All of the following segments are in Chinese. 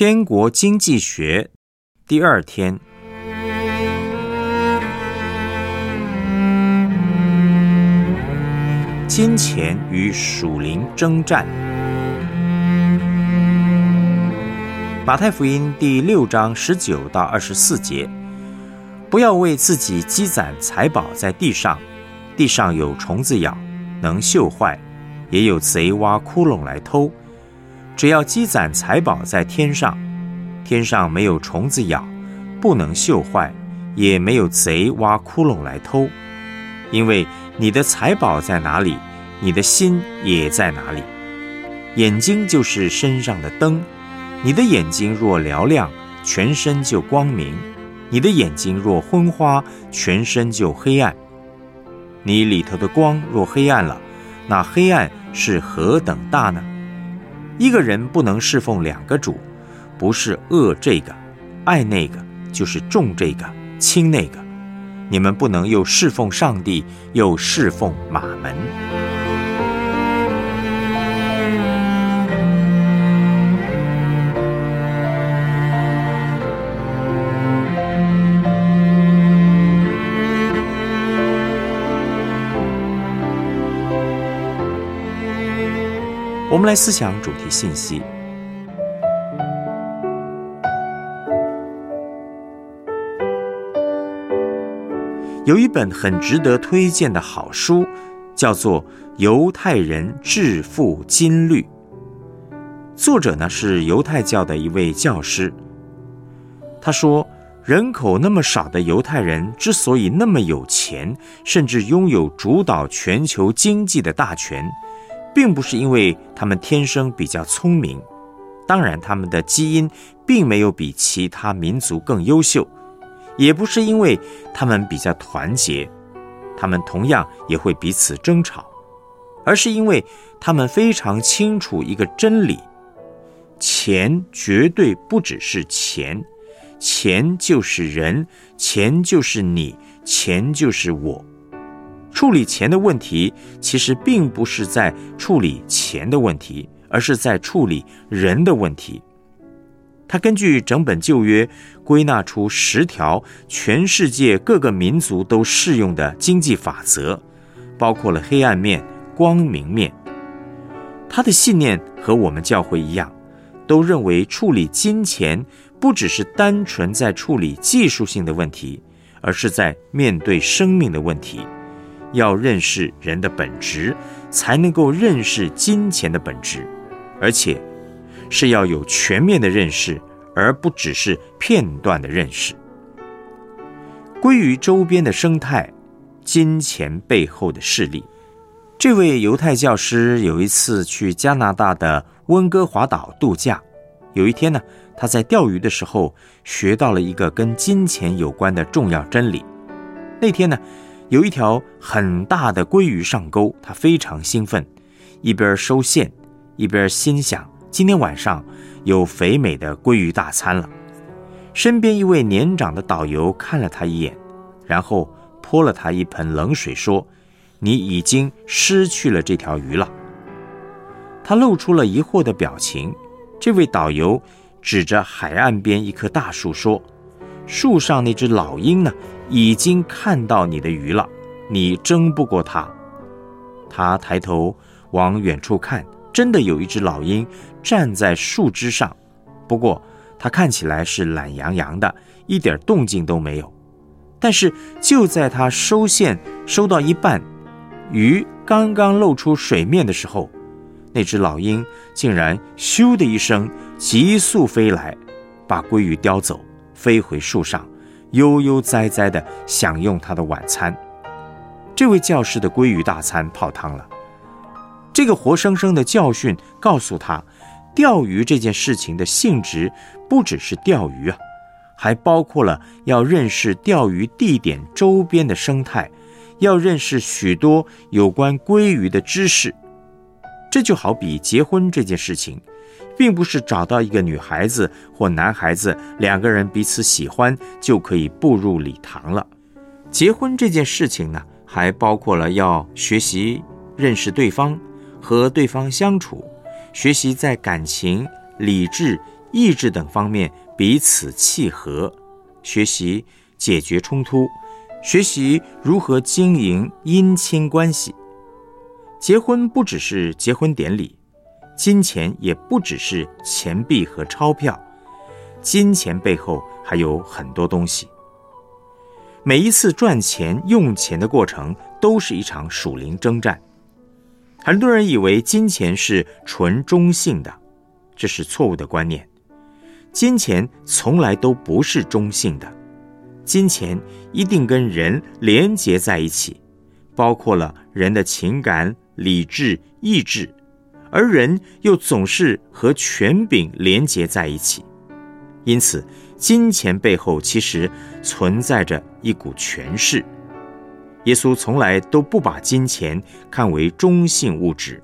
天国经济学第二天，金钱与属灵征战。马太福音第六章十九到二十四节：不要为自己积攒财宝在地上，地上有虫子咬，能锈坏；也有贼挖窟窿来偷。只要积攒财宝在天上，天上没有虫子咬，不能锈坏，也没有贼挖窟窿来偷。因为你的财宝在哪里，你的心也在哪里。眼睛就是身上的灯，你的眼睛若嘹亮，全身就光明；你的眼睛若昏花，全身就黑暗。你里头的光若黑暗了，那黑暗是何等大呢？一个人不能侍奉两个主，不是恶这个，爱那个，就是重这个，轻那个。你们不能又侍奉上帝，又侍奉马门。我们来思想主题信息。有一本很值得推荐的好书，叫做《犹太人致富金律》。作者呢是犹太教的一位教师。他说，人口那么少的犹太人之所以那么有钱，甚至拥有主导全球经济的大权。并不是因为他们天生比较聪明，当然他们的基因并没有比其他民族更优秀，也不是因为他们比较团结，他们同样也会彼此争吵，而是因为他们非常清楚一个真理：钱绝对不只是钱，钱就是人，钱就是你，钱就是我。处理钱的问题，其实并不是在处理钱的问题，而是在处理人的问题。他根据整本旧约归纳出十条全世界各个民族都适用的经济法则，包括了黑暗面、光明面。他的信念和我们教会一样，都认为处理金钱不只是单纯在处理技术性的问题，而是在面对生命的问题。要认识人的本质，才能够认识金钱的本质，而且是要有全面的认识，而不只是片段的认识。归于周边的生态，金钱背后的势力。这位犹太教师有一次去加拿大的温哥华岛度假，有一天呢，他在钓鱼的时候学到了一个跟金钱有关的重要真理。那天呢。有一条很大的鲑鱼上钩，他非常兴奋，一边收线，一边心想：今天晚上有肥美的鲑鱼大餐了。身边一位年长的导游看了他一眼，然后泼了他一盆冷水，说：“你已经失去了这条鱼了。”他露出了疑惑的表情。这位导游指着海岸边一棵大树说：“树上那只老鹰呢？”已经看到你的鱼了，你争不过它。他抬头往远处看，真的有一只老鹰站在树枝上，不过它看起来是懒洋洋的，一点动静都没有。但是就在他收线收到一半，鱼刚刚露出水面的时候，那只老鹰竟然咻的一声急速飞来，把鲑鱼叼走，飞回树上。悠悠哉哉地享用他的晚餐，这位教师的鲑鱼大餐泡汤了。这个活生生的教训告诉他，钓鱼这件事情的性质不只是钓鱼啊，还包括了要认识钓鱼地点周边的生态，要认识许多有关鲑鱼的知识。这就好比结婚这件事情。并不是找到一个女孩子或男孩子，两个人彼此喜欢就可以步入礼堂了。结婚这件事情呢，还包括了要学习认识对方，和对方相处，学习在感情、理智、意志等方面彼此契合，学习解决冲突，学习如何经营姻亲关系。结婚不只是结婚典礼，金钱也不只是钱币和钞票，金钱背后还有很多东西。每一次赚钱用钱的过程，都是一场属灵征战。很多人以为金钱是纯中性的，这是错误的观念。金钱从来都不是中性的，金钱一定跟人连结在一起，包括了人的情感。理智、意志，而人又总是和权柄连结在一起，因此，金钱背后其实存在着一股权势。耶稣从来都不把金钱看为中性物质，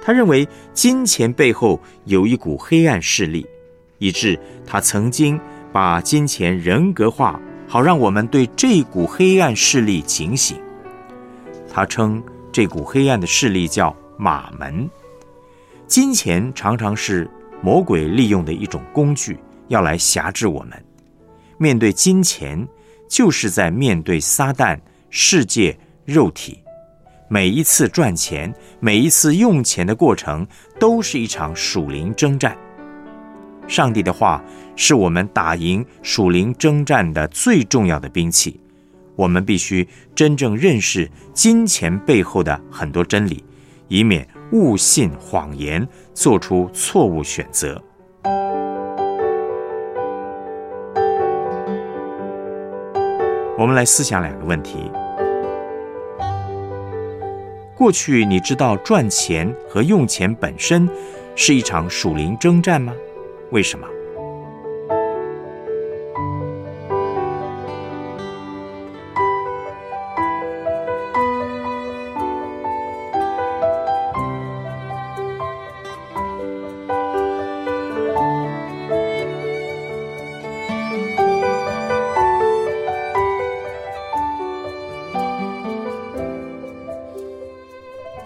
他认为金钱背后有一股黑暗势力，以致他曾经把金钱人格化，好让我们对这股黑暗势力警醒。他称。这股黑暗的势力叫马门，金钱常常是魔鬼利用的一种工具，要来辖制我们。面对金钱，就是在面对撒旦、世界、肉体。每一次赚钱，每一次用钱的过程，都是一场属灵征战。上帝的话是我们打赢属灵征战的最重要的兵器。我们必须真正认识金钱背后的很多真理，以免误信谎言，做出错误选择。我们来思想两个问题：过去你知道赚钱和用钱本身是一场属灵征战吗？为什么？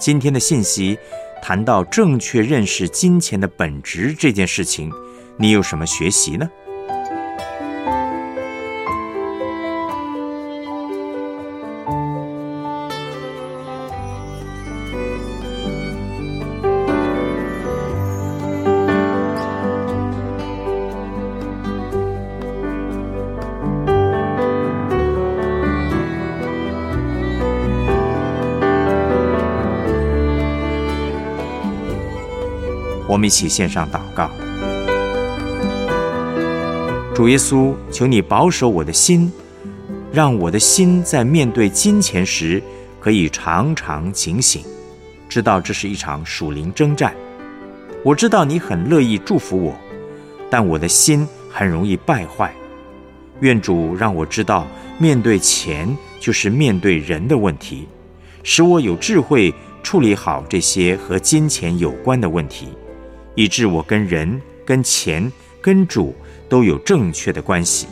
今天的信息谈到正确认识金钱的本质这件事情，你有什么学习呢？我们一起献上祷告，主耶稣，求你保守我的心，让我的心在面对金钱时可以常常警醒，知道这是一场属灵征战。我知道你很乐意祝福我，但我的心很容易败坏。愿主让我知道，面对钱就是面对人的问题，使我有智慧处理好这些和金钱有关的问题。以致我跟人、跟钱、跟主都有正确的关系。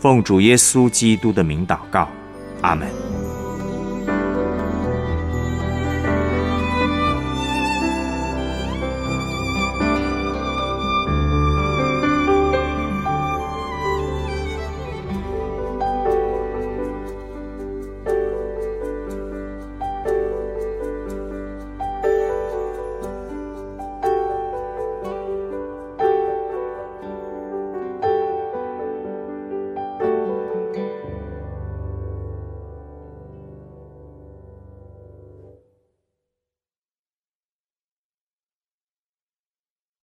奉主耶稣基督的名祷告，阿门。